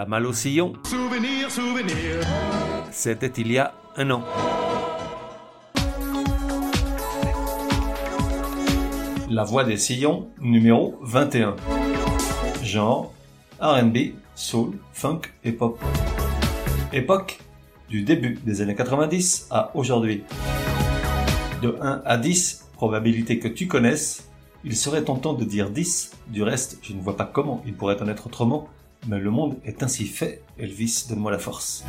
La malle au sillon. Souvenir, souvenir. C'était il y a un an. La voix des sillons, numéro 21. Genre RB, soul, funk et pop. Époque du début des années 90 à aujourd'hui. De 1 à 10, probabilité que tu connaisses, il serait tentant de dire 10, du reste je ne vois pas comment il pourrait en être autrement, mais le monde est ainsi fait, Elvis donne-moi la force.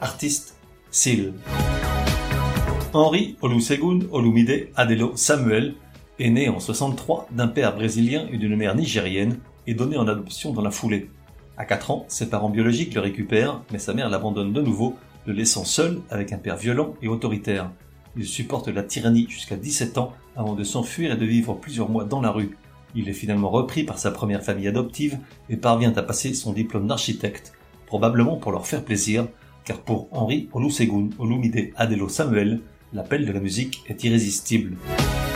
Artiste, Seal. Henri Olusegun Olumide Adelo Samuel est né en 63 d'un père brésilien et d'une mère nigérienne et donné en adoption dans la foulée. À 4 ans, ses parents biologiques le récupèrent, mais sa mère l'abandonne de nouveau, le laissant seul avec un père violent et autoritaire. Il supporte la tyrannie jusqu'à 17 ans avant de s'enfuir et de vivre plusieurs mois dans la rue. Il est finalement repris par sa première famille adoptive et parvient à passer son diplôme d'architecte, probablement pour leur faire plaisir, car pour Henri Olusegun Olumide Adelo Samuel, l'appel de la musique est irrésistible.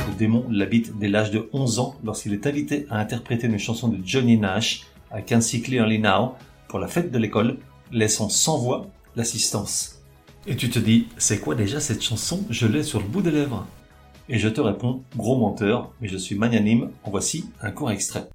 Le démon l'habite dès l'âge de 11 ans lorsqu'il est invité à interpréter une chanson de Johnny Nash à See Clearly Now pour la fête de l'école, laissant sans voix l'assistance. Et tu te dis, c'est quoi déjà cette chanson? Je l'ai sur le bout des lèvres. Et je te réponds, gros menteur, mais je suis magnanime, en voici un court extrait.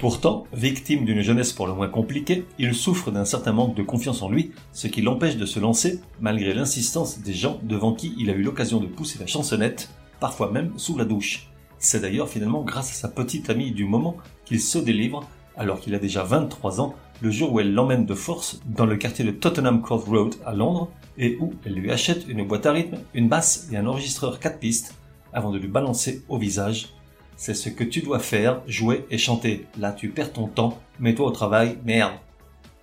Pourtant, victime d'une jeunesse pour le moins compliquée, il souffre d'un certain manque de confiance en lui, ce qui l'empêche de se lancer, malgré l'insistance des gens devant qui il a eu l'occasion de pousser la chansonnette, parfois même sous la douche. C'est d'ailleurs finalement grâce à sa petite amie du moment qu'il se délivre, alors qu'il a déjà 23 ans, le jour où elle l'emmène de force dans le quartier de Tottenham Court Road à Londres, et où elle lui achète une boîte à rythme, une basse et un enregistreur 4 pistes, avant de lui balancer au visage c'est ce que tu dois faire, jouer et chanter. Là, tu perds ton temps, mets-toi au travail, merde.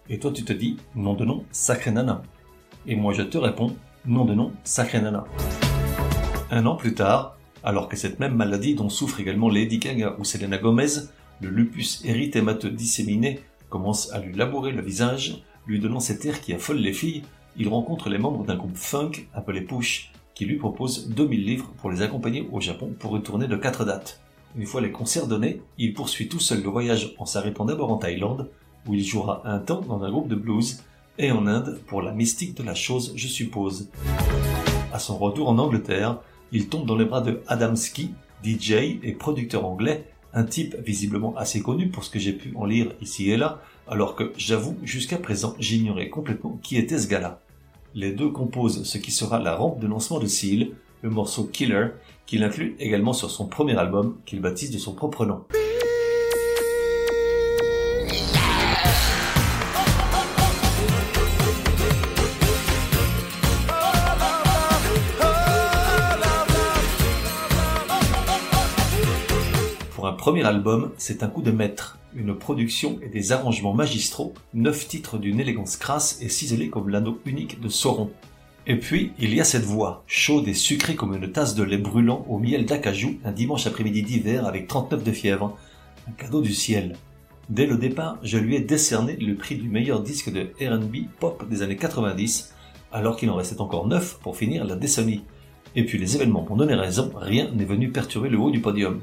Et toi, tu te dis, nom de nom, sacré nana. Et moi, je te réponds, nom de nom, sacré nana. Un an plus tard, alors que cette même maladie dont souffre également Lady Gaga ou Selena Gomez, le lupus érythémateux disséminé commence à lui labourer le visage, lui donnant cet air qui affole les filles, il rencontre les membres d'un groupe funk appelé Push, qui lui propose 2000 livres pour les accompagner au Japon pour une tournée de 4 dates. Une fois les concerts donnés, il poursuit tout seul le voyage en s'arrêtant d'abord en Thaïlande, où il jouera un temps dans un groupe de blues, et en Inde pour la mystique de la chose, je suppose. À son retour en Angleterre, il tombe dans les bras de Adam Ski, DJ et producteur anglais, un type visiblement assez connu pour ce que j'ai pu en lire ici et là, alors que j'avoue jusqu'à présent j'ignorais complètement qui était ce gars-là. Les deux composent ce qui sera la rampe de lancement de Seal, le morceau Killer, qu'il inclut également sur son premier album qu'il baptise de son propre nom. Premier album, c'est un coup de maître, une production et des arrangements magistraux, neuf titres d'une élégance crasse et ciselés comme l'anneau unique de Sauron. Et puis, il y a cette voix, chaude et sucrée comme une tasse de lait brûlant au miel d'acajou un dimanche après-midi d'hiver avec 39 de fièvre. Un cadeau du ciel. Dès le départ, je lui ai décerné le prix du meilleur disque de R&B pop des années 90, alors qu'il en restait encore 9 pour finir la décennie. Et puis les événements m'ont donné raison, rien n'est venu perturber le haut du podium.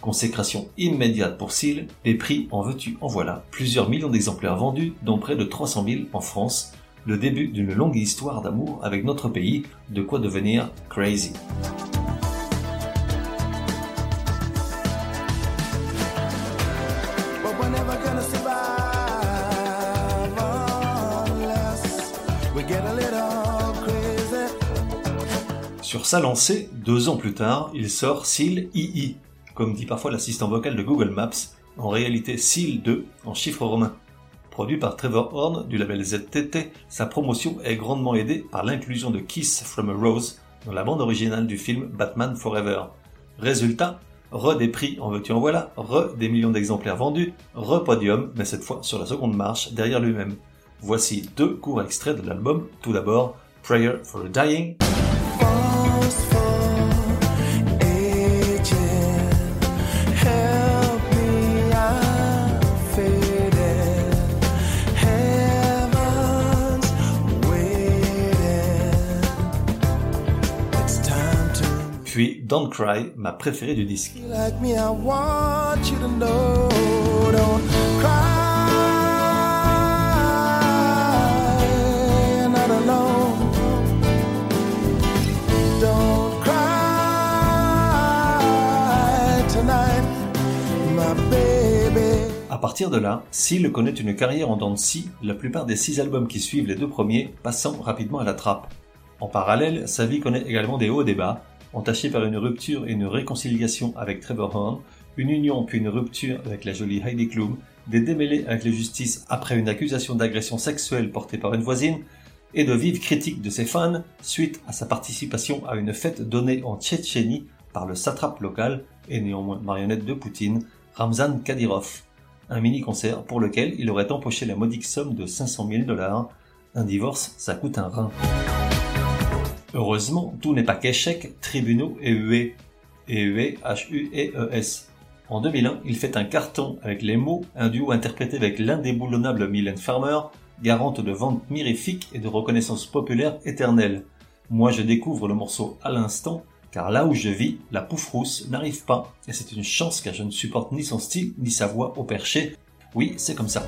Consécration immédiate pour Seal, les prix en veux-tu en voilà, plusieurs millions d'exemplaires vendus, dont près de 300 000 en France, le début d'une longue histoire d'amour avec notre pays, de quoi devenir crazy. Sur sa lancée, deux ans plus tard, il sort Seal II, comme dit parfois l'assistant vocal de Google Maps, en réalité Seal 2 en chiffres romains. Produit par Trevor Horn du label ZTT, sa promotion est grandement aidée par l'inclusion de Kiss from a Rose dans la bande originale du film Batman Forever. Résultat, re des prix en veux-tu en voilà, re des millions d'exemplaires vendus, re podium, mais cette fois sur la seconde marche derrière lui-même. Voici deux courts extraits de l'album. Tout d'abord, Prayer for a Dying. Don't Cry, ma préférée du disque. like me, I want you to know. Don't cry, you're not alone. Don't cry tonight, my baby. À partir de là, Seal connaît une carrière en dents de scie, la plupart des six albums qui suivent les deux premiers passant rapidement à la trappe. En parallèle, sa vie connaît également des hauts et des bas, entachés par une rupture et une réconciliation avec Trevor Horn, une union puis une rupture avec la jolie Heidi Klum, des démêlés avec la justice après une accusation d'agression sexuelle portée par une voisine, et de vives critiques de ses fans suite à sa participation à une fête donnée en Tchétchénie par le satrape local et néanmoins marionnette de Poutine, Ramzan Kadyrov. Un mini-concert pour lequel il aurait empoché la modique somme de 500 000 dollars. Un divorce, ça coûte un rein. Heureusement, tout n'est pas qu'échec, tribunaux et huées. Et huées, H-U-E-E-S. En 2001, il fait un carton avec les mots, un duo interprété avec l'indéboulonnable Mylène Farmer, garante de ventes mirifiques et de reconnaissance populaire éternelle. Moi, je découvre le morceau à l'instant, car là où je vis, la poufrousse n'arrive pas, et c'est une chance car je ne supporte ni son style, ni sa voix au perché. Oui, c'est comme ça.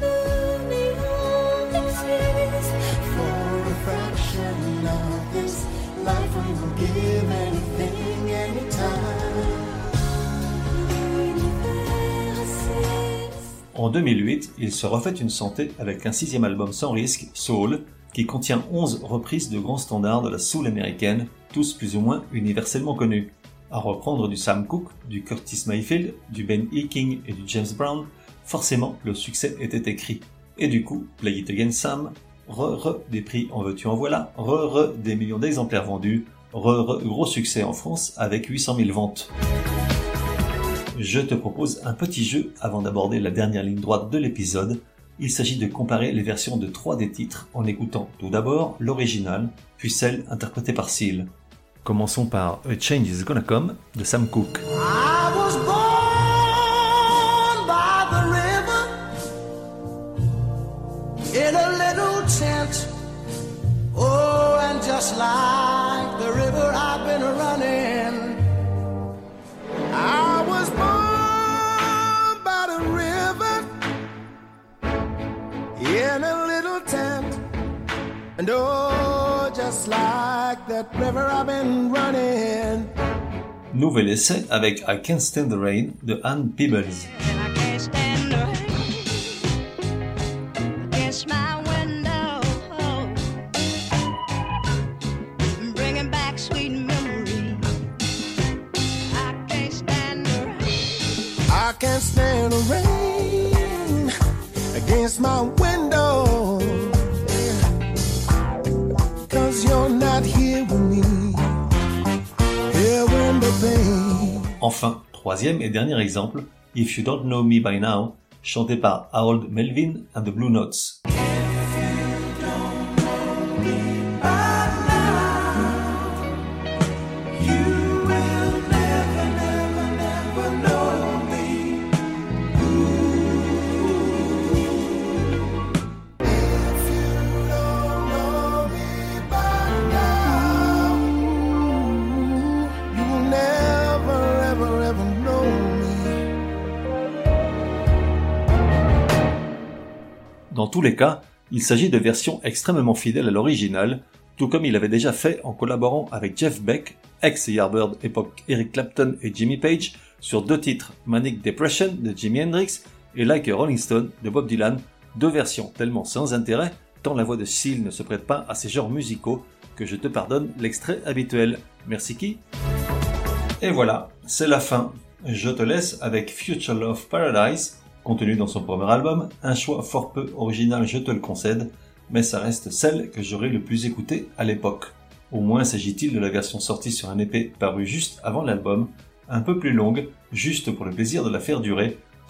En 2008, il se refait une santé avec un sixième album sans risque, Soul, qui contient 11 reprises de grands standards de la soul américaine, tous plus ou moins universellement connus. À reprendre du Sam Cooke, du Curtis Mayfield, du Ben E. King et du James Brown, forcément le succès était écrit. Et du coup, Play It Again Sam, re-re des prix en veux-tu en voilà, re-re des millions d'exemplaires vendus, re-re gros succès en France avec 800 000 ventes. Je te propose un petit jeu avant d'aborder la dernière ligne droite de l'épisode. Il s'agit de comparer les versions de trois des titres en écoutant tout d'abord l'original, puis celle interprétée par Seal. Commençons par A Change Is Gonna Come de Sam Cooke. Oh, just like that river, I've been running. Nouvel essai avec I Can't Stand the Rain de Anne Peebles. Enfin, troisième et dernier exemple, If You Don't Know Me By Now, chanté par Harold Melvin and the Blue Notes. Tous les cas, il s'agit de versions extrêmement fidèles à l'original, tout comme il avait déjà fait en collaborant avec Jeff Beck, ex-Yardbird époque Eric Clapton et Jimmy Page, sur deux titres, Manic Depression de Jimi Hendrix et Like a Rolling Stone de Bob Dylan, deux versions tellement sans intérêt, tant la voix de Seal ne se prête pas à ces genres musicaux, que je te pardonne l'extrait habituel. Merci qui Et voilà, c'est la fin. Je te laisse avec Future Love Paradise, contenu dans son premier album, un choix fort peu original, je te le concède, mais ça reste celle que j'aurais le plus écoutée à l'époque. Au moins s'agit-il de la version sortie sur un épée paru juste avant l'album, un peu plus longue, juste pour le plaisir de la faire durer,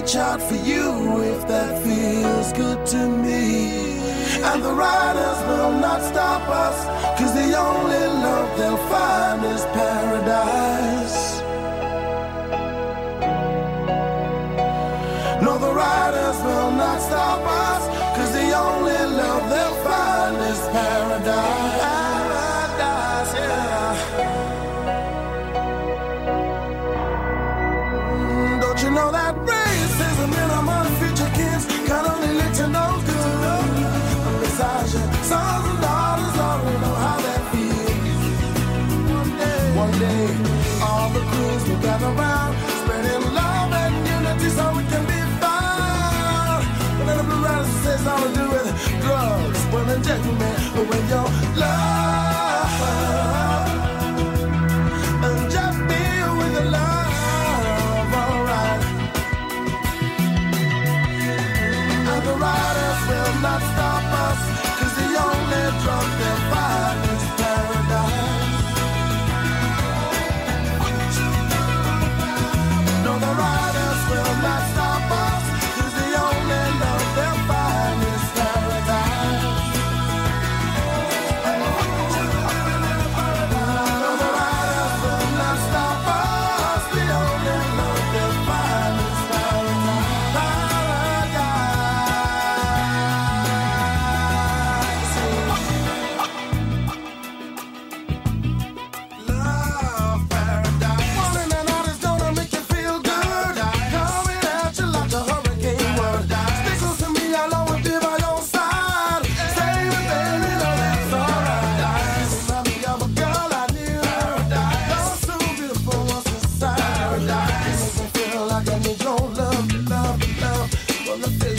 reach out for you if that feels good to me. And the riders will not stop us, cause the only love they'll find is paradise. the riders will not stop us, cause the only drunk they'll find. fulfill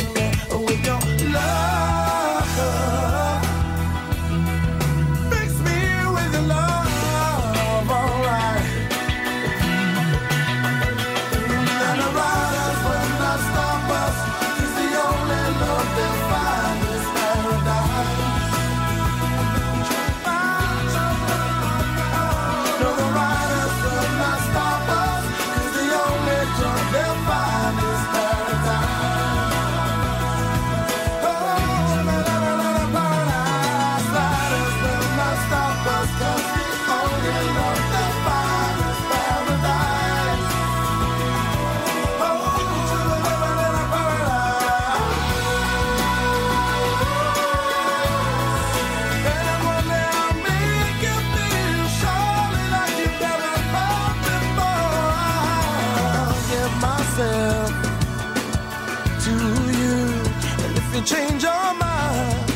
myself to you. And if you change your mind,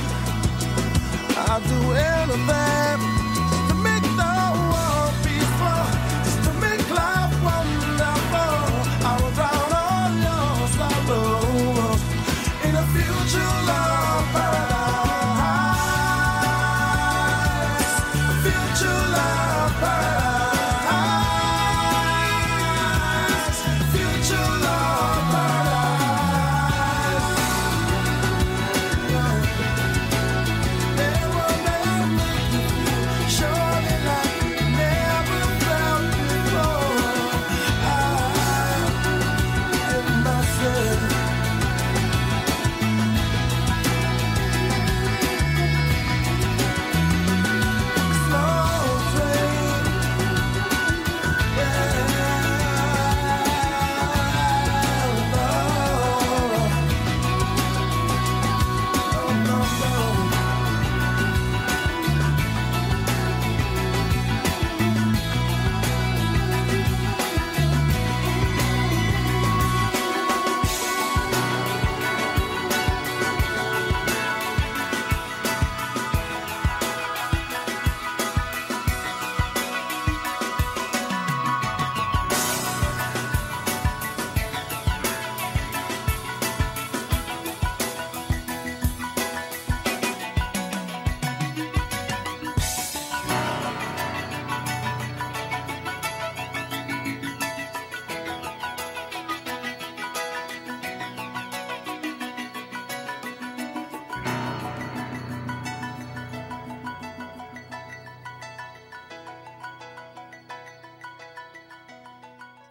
I'll do anything.